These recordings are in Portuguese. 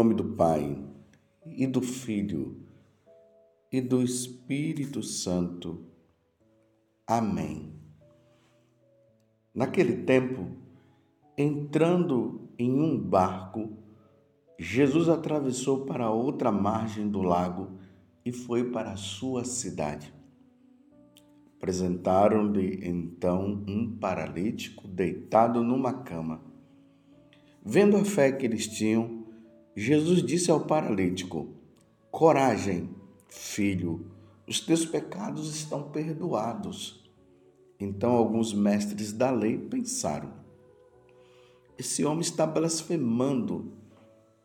nome do Pai, e do Filho, e do Espírito Santo. Amém. Naquele tempo, entrando em um barco, Jesus atravessou para outra margem do lago e foi para sua cidade. Apresentaram-lhe então um paralítico deitado numa cama. Vendo a fé que eles tinham, Jesus disse ao paralítico: Coragem, filho, os teus pecados estão perdoados. Então alguns mestres da lei pensaram: Esse homem está blasfemando.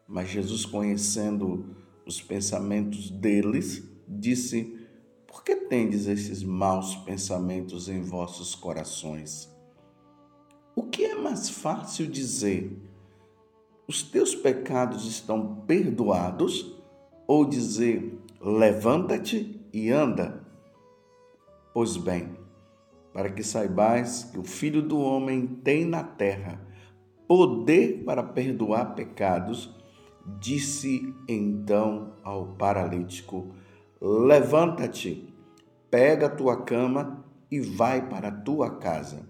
Mas Jesus, conhecendo os pensamentos deles, disse: por que tendes esses maus pensamentos em vossos corações? O que é mais fácil dizer? Os teus pecados estão perdoados? Ou dizer, levanta-te e anda? Pois bem, para que saibais que o Filho do Homem tem na terra poder para perdoar pecados, disse então ao paralítico: Levanta-te, pega a tua cama e vai para a tua casa.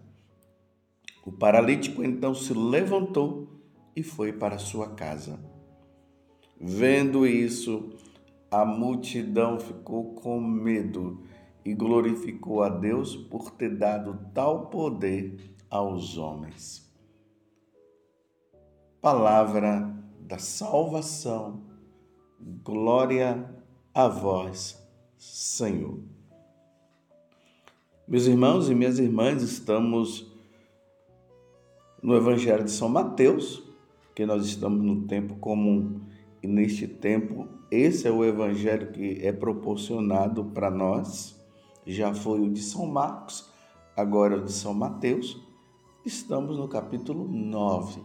O paralítico então se levantou e foi para sua casa. Vendo isso, a multidão ficou com medo e glorificou a Deus por ter dado tal poder aos homens. Palavra da salvação. Glória a vós, Senhor. Meus irmãos e minhas irmãs, estamos no Evangelho de São Mateus, que nós estamos no tempo comum e neste tempo esse é o evangelho que é proporcionado para nós. Já foi o de São Marcos, agora é o de São Mateus. Estamos no capítulo 9,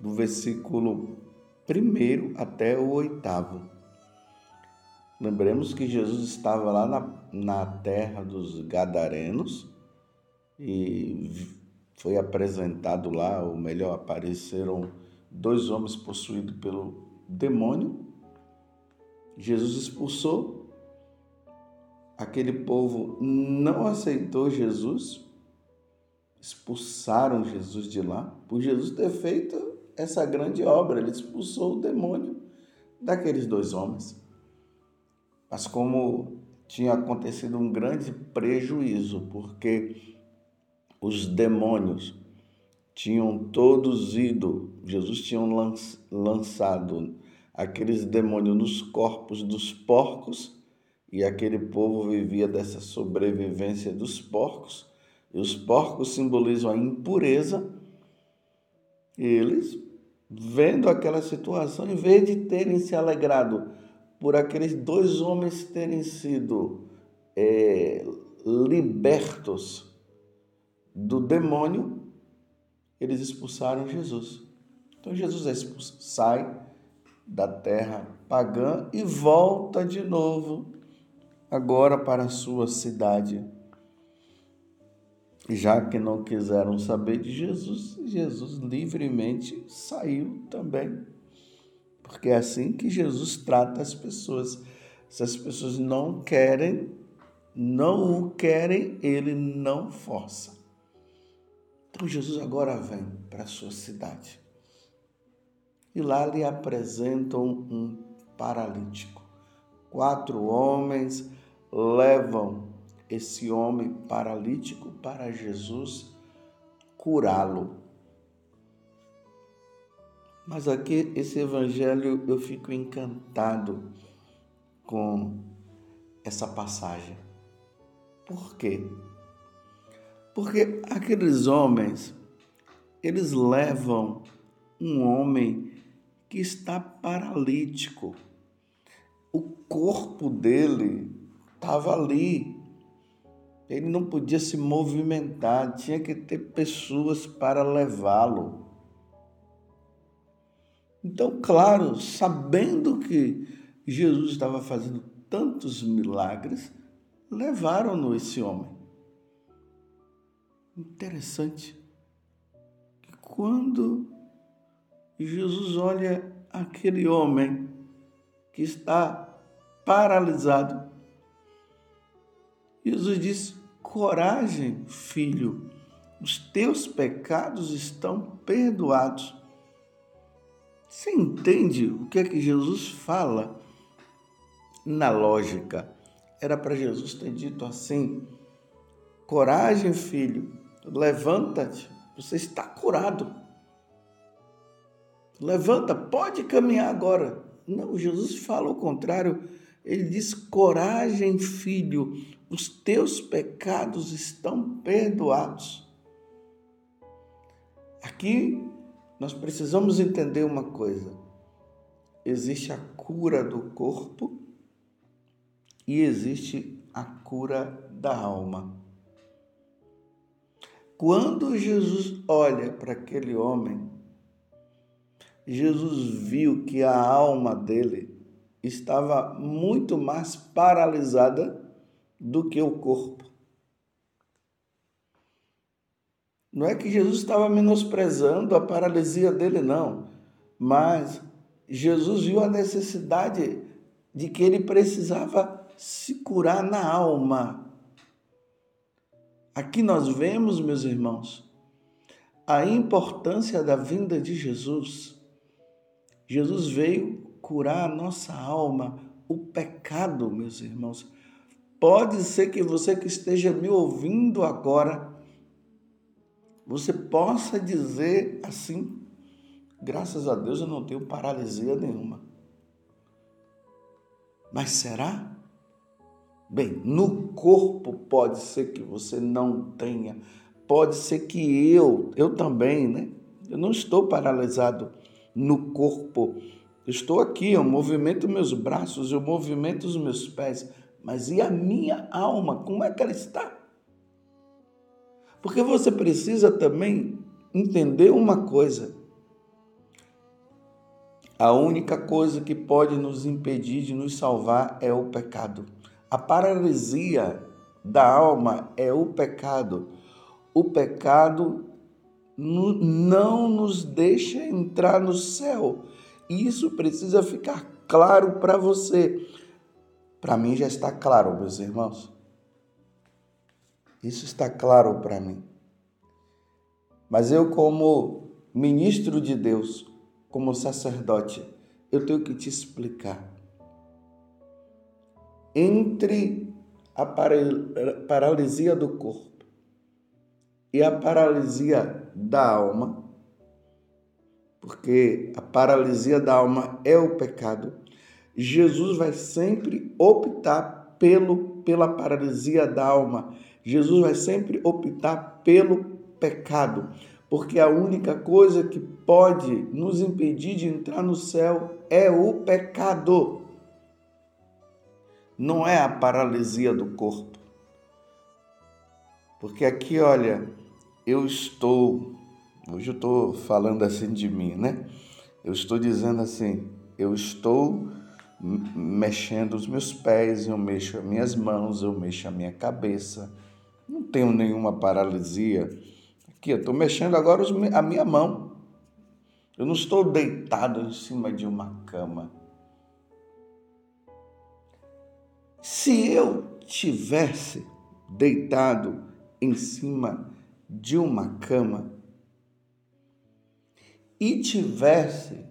do versículo 1 até o oitavo. Lembremos que Jesus estava lá na, na terra dos Gadarenos e foi apresentado lá, ou melhor, apareceram dois homens possuídos pelo demônio. Jesus expulsou, aquele povo não aceitou Jesus, expulsaram Jesus de lá, por Jesus ter feito essa grande obra, ele expulsou o demônio daqueles dois homens. Mas como tinha acontecido um grande prejuízo, porque os demônios tinham todos ido, Jesus tinha lançado aqueles demônios nos corpos dos porcos, e aquele povo vivia dessa sobrevivência dos porcos, e os porcos simbolizam a impureza, e eles, vendo aquela situação, em vez de terem se alegrado por aqueles dois homens terem sido é, libertos do demônio, eles expulsaram Jesus. Então Jesus é expulso, sai da terra pagã e volta de novo, agora para a sua cidade. Já que não quiseram saber de Jesus, Jesus livremente saiu também. Porque é assim que Jesus trata as pessoas. Se as pessoas não querem, não o querem, ele não força. Então Jesus agora vem para a sua cidade. E lá lhe apresentam um paralítico. Quatro homens levam esse homem paralítico para Jesus curá-lo. Mas aqui, esse evangelho, eu fico encantado com essa passagem. Por quê? Porque aqueles homens, eles levam um homem que está paralítico. O corpo dele estava ali. Ele não podia se movimentar, tinha que ter pessoas para levá-lo. Então, claro, sabendo que Jesus estava fazendo tantos milagres, levaram-no esse homem. Interessante que quando Jesus olha aquele homem que está paralisado. Jesus disse: Coragem, filho, os teus pecados estão perdoados. Você entende o que é que Jesus fala? Na lógica, era para Jesus ter dito assim: Coragem, filho, levanta-te, você está curado. Levanta, pode caminhar agora. Não, Jesus fala o contrário. Ele diz: Coragem, filho, os teus pecados estão perdoados. Aqui nós precisamos entender uma coisa: existe a cura do corpo e existe a cura da alma. Quando Jesus olha para aquele homem, Jesus viu que a alma dele estava muito mais paralisada do que o corpo. Não é que Jesus estava menosprezando a paralisia dele, não, mas Jesus viu a necessidade de que ele precisava se curar na alma. Aqui nós vemos, meus irmãos, a importância da vinda de Jesus. Jesus veio curar a nossa alma, o pecado, meus irmãos. Pode ser que você que esteja me ouvindo agora, você possa dizer assim: graças a Deus eu não tenho paralisia nenhuma. Mas será? Bem, no corpo pode ser que você não tenha, pode ser que eu, eu também, né? Eu não estou paralisado no corpo. estou aqui, eu movimento meus braços, eu movimento os meus pés, mas e a minha alma? Como é que ela está? Porque você precisa também entender uma coisa. A única coisa que pode nos impedir de nos salvar é o pecado. A paralisia da alma é o pecado. O pecado não nos deixa entrar no céu. Isso precisa ficar claro para você. Para mim já está claro, meus irmãos. Isso está claro para mim. Mas eu, como ministro de Deus, como sacerdote, eu tenho que te explicar. Entre a paralisia do corpo e a paralisia da alma, porque a paralisia da alma é o pecado, Jesus vai sempre optar pelo pela paralisia da alma. Jesus vai sempre optar pelo pecado, porque a única coisa que pode nos impedir de entrar no céu é o pecado. Não é a paralisia do corpo. Porque aqui, olha, eu estou, hoje eu estou falando assim de mim, né? Eu estou dizendo assim, eu estou mexendo os meus pés, eu mexo as minhas mãos, eu mexo a minha cabeça. Não tenho nenhuma paralisia. Aqui, eu estou mexendo agora a minha mão. Eu não estou deitado em cima de uma cama. Se eu tivesse deitado em cima de uma cama e tivesse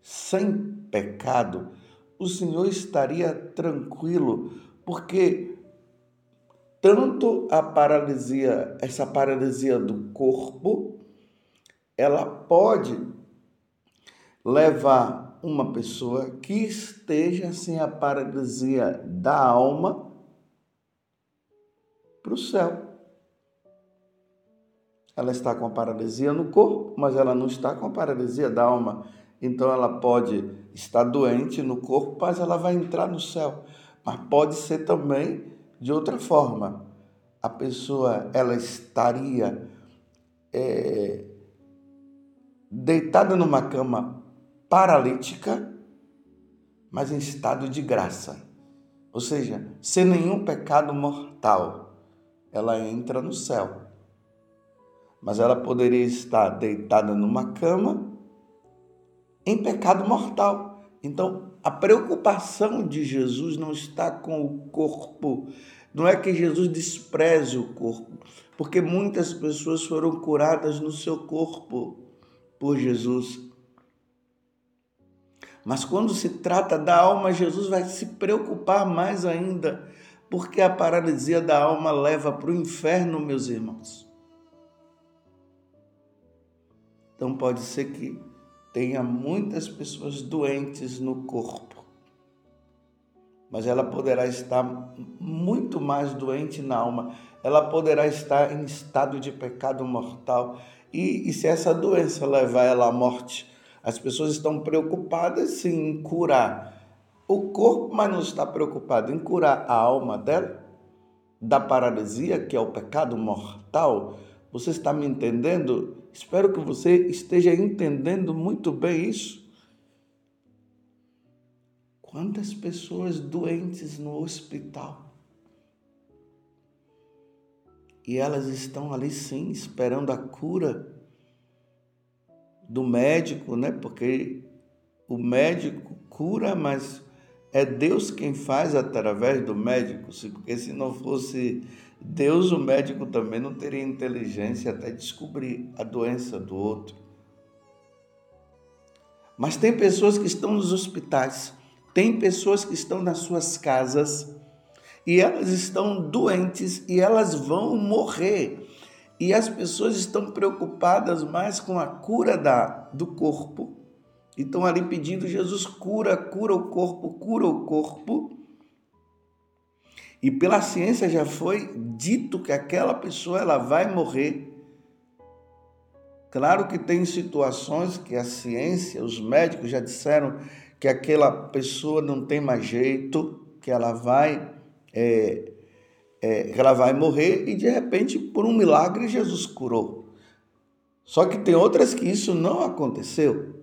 sem pecado, o Senhor estaria tranquilo, porque tanto a paralisia, essa paralisia do corpo, ela pode levar uma pessoa que esteja sem a paralisia da alma para o céu. Ela está com a paralisia no corpo, mas ela não está com a paralisia da alma. Então ela pode estar doente no corpo, mas ela vai entrar no céu. Mas pode ser também de outra forma. A pessoa ela estaria é, deitada numa cama paralítica, mas em estado de graça. Ou seja, sem nenhum pecado mortal. Ela entra no céu mas ela poderia estar deitada numa cama em pecado mortal. Então, a preocupação de Jesus não está com o corpo. Não é que Jesus despreze o corpo, porque muitas pessoas foram curadas no seu corpo por Jesus. Mas quando se trata da alma, Jesus vai se preocupar mais ainda, porque a paralisia da alma leva para o inferno, meus irmãos. Então pode ser que tenha muitas pessoas doentes no corpo, mas ela poderá estar muito mais doente na alma, ela poderá estar em estado de pecado mortal. E, e se essa doença levar ela à morte, as pessoas estão preocupadas sim em curar o corpo, mas não está preocupado em curar a alma dela, da paralisia, que é o pecado mortal. Você está me entendendo? Espero que você esteja entendendo muito bem isso. Quantas pessoas doentes no hospital? E elas estão ali sim, esperando a cura do médico, né? Porque o médico cura, mas é Deus quem faz através do médico, porque se não fosse Deus, o médico também não teria inteligência até descobrir a doença do outro. Mas tem pessoas que estão nos hospitais, tem pessoas que estão nas suas casas e elas estão doentes e elas vão morrer. E as pessoas estão preocupadas mais com a cura da, do corpo. E estão ali pedindo, Jesus, cura, cura o corpo, cura o corpo. E pela ciência já foi dito que aquela pessoa ela vai morrer. Claro que tem situações que a ciência, os médicos já disseram que aquela pessoa não tem mais jeito, que ela vai é, é, ela vai morrer e de repente, por um milagre, Jesus curou. Só que tem outras que isso não aconteceu.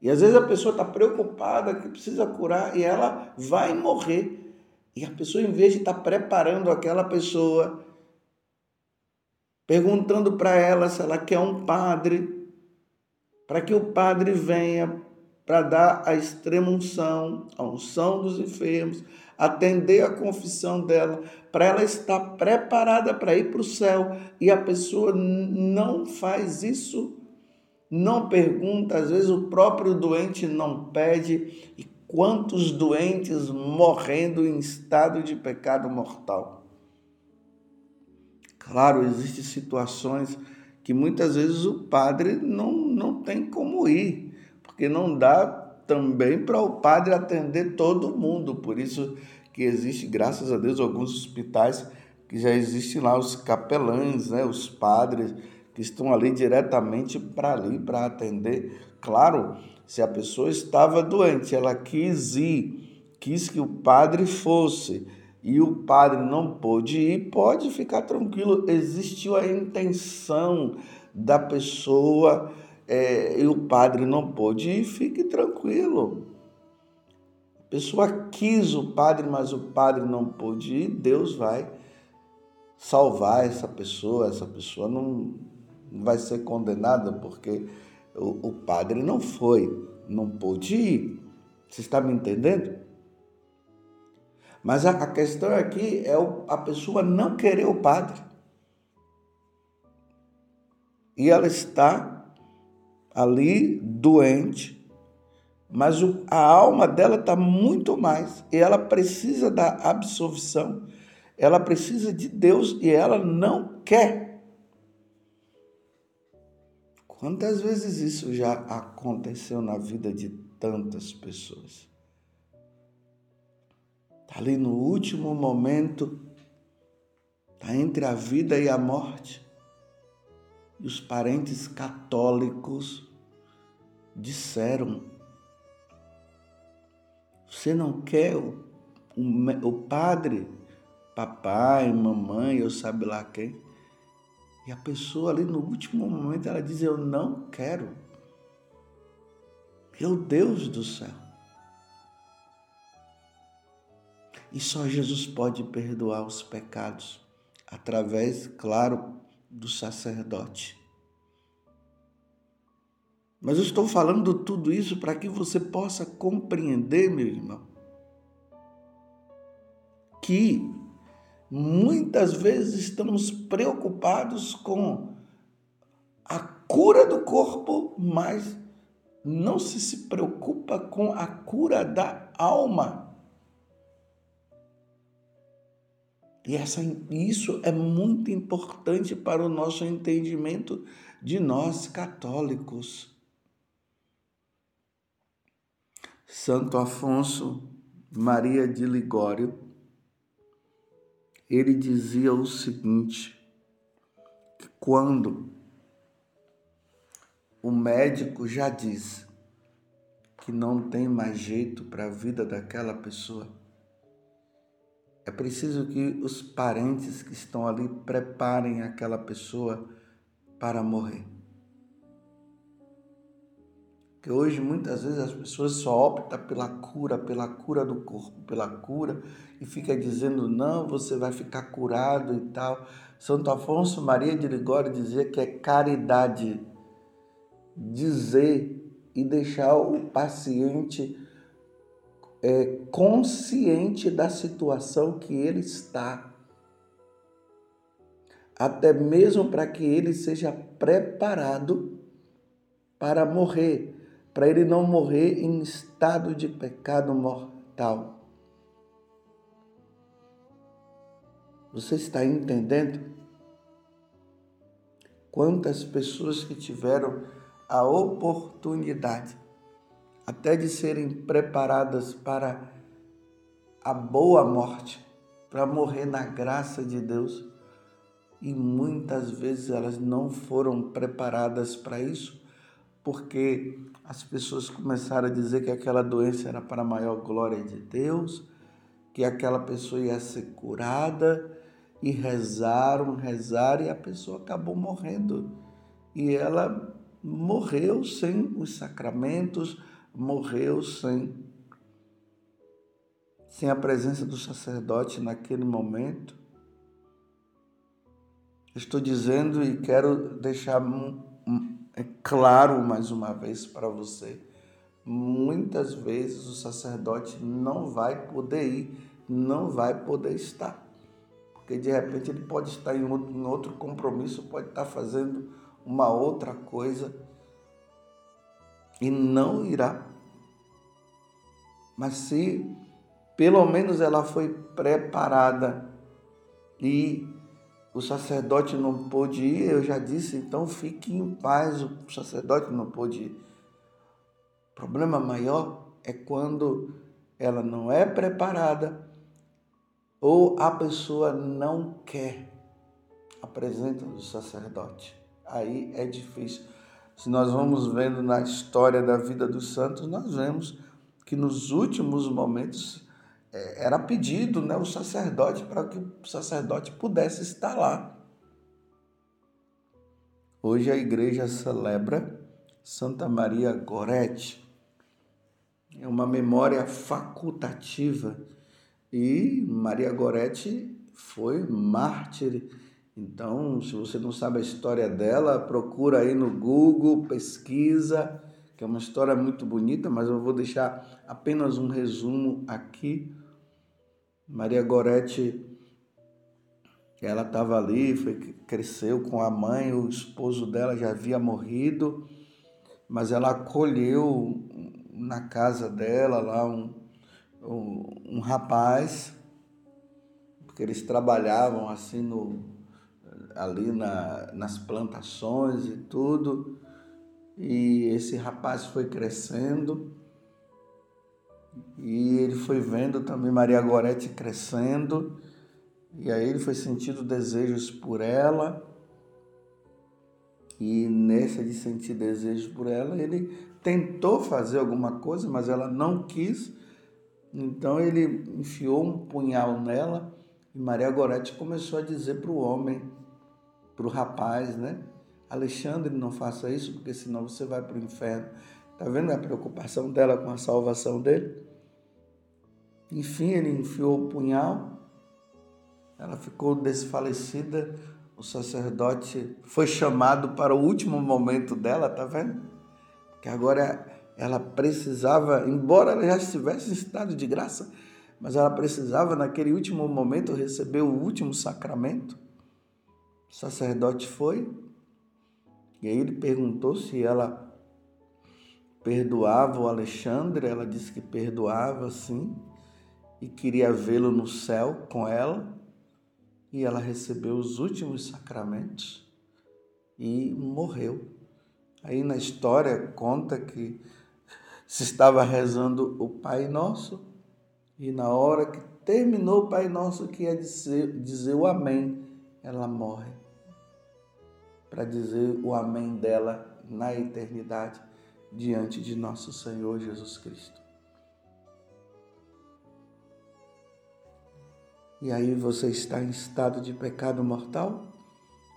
E às vezes a pessoa está preocupada que precisa curar e ela vai morrer. E a pessoa, em vez de estar tá preparando aquela pessoa, perguntando para ela se ela quer um padre, para que o padre venha para dar a extrema unção, a unção dos enfermos, atender a confissão dela, para ela estar preparada para ir para o céu. E a pessoa não faz isso, não pergunta, às vezes o próprio doente não pede. E quantos doentes morrendo em estado de pecado mortal? Claro, existem situações que muitas vezes o padre não, não tem como ir, porque não dá também para o padre atender todo mundo. Por isso que existe, graças a Deus, alguns hospitais que já existem lá os capelães, né, os padres que estão ali diretamente para ali para atender. Claro, se a pessoa estava doente, ela quis ir, quis que o padre fosse e o padre não pôde ir, pode ficar tranquilo, existiu a intenção da pessoa é, e o padre não pôde ir, fique tranquilo. A pessoa quis o padre, mas o padre não pôde ir, Deus vai salvar essa pessoa, essa pessoa não, vai ser condenada porque o, o padre não foi, não pôde ir. Você está me entendendo? Mas a, questão aqui é a pessoa não querer o padre. E ela está ali doente, mas a alma dela está muito mais e ela precisa da absolvição, ela precisa de Deus e ela não quer. Quantas vezes isso já aconteceu na vida de tantas pessoas? Está ali no último momento, está entre a vida e a morte e os parentes católicos disseram: Você não quer o, o, o padre, papai, mamãe, eu sabe lá quem? E a pessoa ali no último momento ela diz: Eu não quero. Meu Deus do céu. E só Jesus pode perdoar os pecados através, claro, do sacerdote. Mas eu estou falando tudo isso para que você possa compreender, meu irmão, que muitas vezes estamos preocupados com a cura do corpo, mas não se, se preocupa com a cura da alma. E essa, isso é muito importante para o nosso entendimento de nós católicos. Santo Afonso Maria de Ligório, ele dizia o seguinte: que quando o médico já diz que não tem mais jeito para a vida daquela pessoa, é preciso que os parentes que estão ali preparem aquela pessoa para morrer. Que hoje muitas vezes as pessoas só optam pela cura, pela cura do corpo, pela cura e fica dizendo não, você vai ficar curado e tal. Santo Afonso Maria de Ligório dizia que é caridade dizer e deixar o paciente é, consciente da situação que ele está, até mesmo para que ele seja preparado para morrer, para ele não morrer em estado de pecado mortal. Você está entendendo? Quantas pessoas que tiveram a oportunidade até de serem preparadas para a boa morte, para morrer na graça de Deus. E muitas vezes elas não foram preparadas para isso, porque as pessoas começaram a dizer que aquela doença era para a maior glória de Deus, que aquela pessoa ia ser curada, e rezaram, rezaram, e a pessoa acabou morrendo. E ela morreu sem os sacramentos, morreu sem, sem a presença do sacerdote naquele momento. Estou dizendo e quero deixar é claro mais uma vez para você. Muitas vezes o sacerdote não vai poder ir, não vai poder estar. Porque de repente ele pode estar em outro, em outro compromisso, pode estar fazendo uma outra coisa e não irá. Mas se pelo menos ela foi preparada e o sacerdote não pôde ir, eu já disse, então fique em paz, o sacerdote não pôde ir. O problema maior é quando ela não é preparada ou a pessoa não quer a presença do sacerdote aí é difícil. Se nós vamos vendo na história da vida dos santos, nós vemos que nos últimos momentos é, era pedido né, o sacerdote para que o sacerdote pudesse estar lá. Hoje a igreja celebra Santa Maria Gorete. É uma memória facultativa. E Maria Gorete foi mártir então, se você não sabe a história dela, procura aí no Google, pesquisa, que é uma história muito bonita, mas eu vou deixar apenas um resumo aqui. Maria Gorete, ela estava ali, foi, cresceu com a mãe, o esposo dela já havia morrido, mas ela acolheu na casa dela lá um, um, um rapaz, porque eles trabalhavam assim no, ali na, nas plantações e tudo. E esse rapaz foi crescendo e ele foi vendo também Maria Gorete crescendo. E aí ele foi sentindo desejos por ela. E nessa de sentir desejos por ela, ele tentou fazer alguma coisa, mas ela não quis. Então ele enfiou um punhal nela e Maria Gorete começou a dizer para o homem para o rapaz, né? Alexandre, não faça isso, porque senão você vai para o inferno. Está vendo a preocupação dela com a salvação dele? Enfim, ele enfiou o punhal, ela ficou desfalecida, o sacerdote foi chamado para o último momento dela, tá vendo? que agora ela precisava, embora ela já estivesse em estado de graça, mas ela precisava naquele último momento receber o último sacramento. O sacerdote foi e aí ele perguntou se ela perdoava o Alexandre, ela disse que perdoava sim e queria vê-lo no céu com ela. E ela recebeu os últimos sacramentos e morreu. Aí na história conta que se estava rezando o Pai Nosso e na hora que terminou o Pai Nosso que ia dizer, dizer o Amém, ela morre. Para dizer o Amém dela na eternidade diante de nosso Senhor Jesus Cristo. E aí você está em estado de pecado mortal,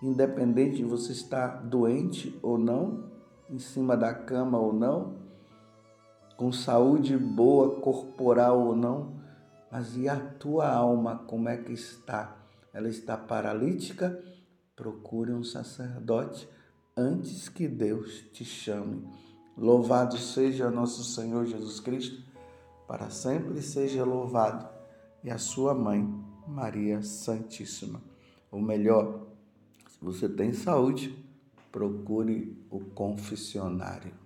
independente de você estar doente ou não, em cima da cama ou não, com saúde boa corporal ou não, mas e a tua alma como é que está? Ela está paralítica? Procure um sacerdote antes que Deus te chame. Louvado seja nosso Senhor Jesus Cristo, para sempre seja louvado, e a sua mãe Maria Santíssima. Ou melhor, se você tem saúde, procure o confessionário.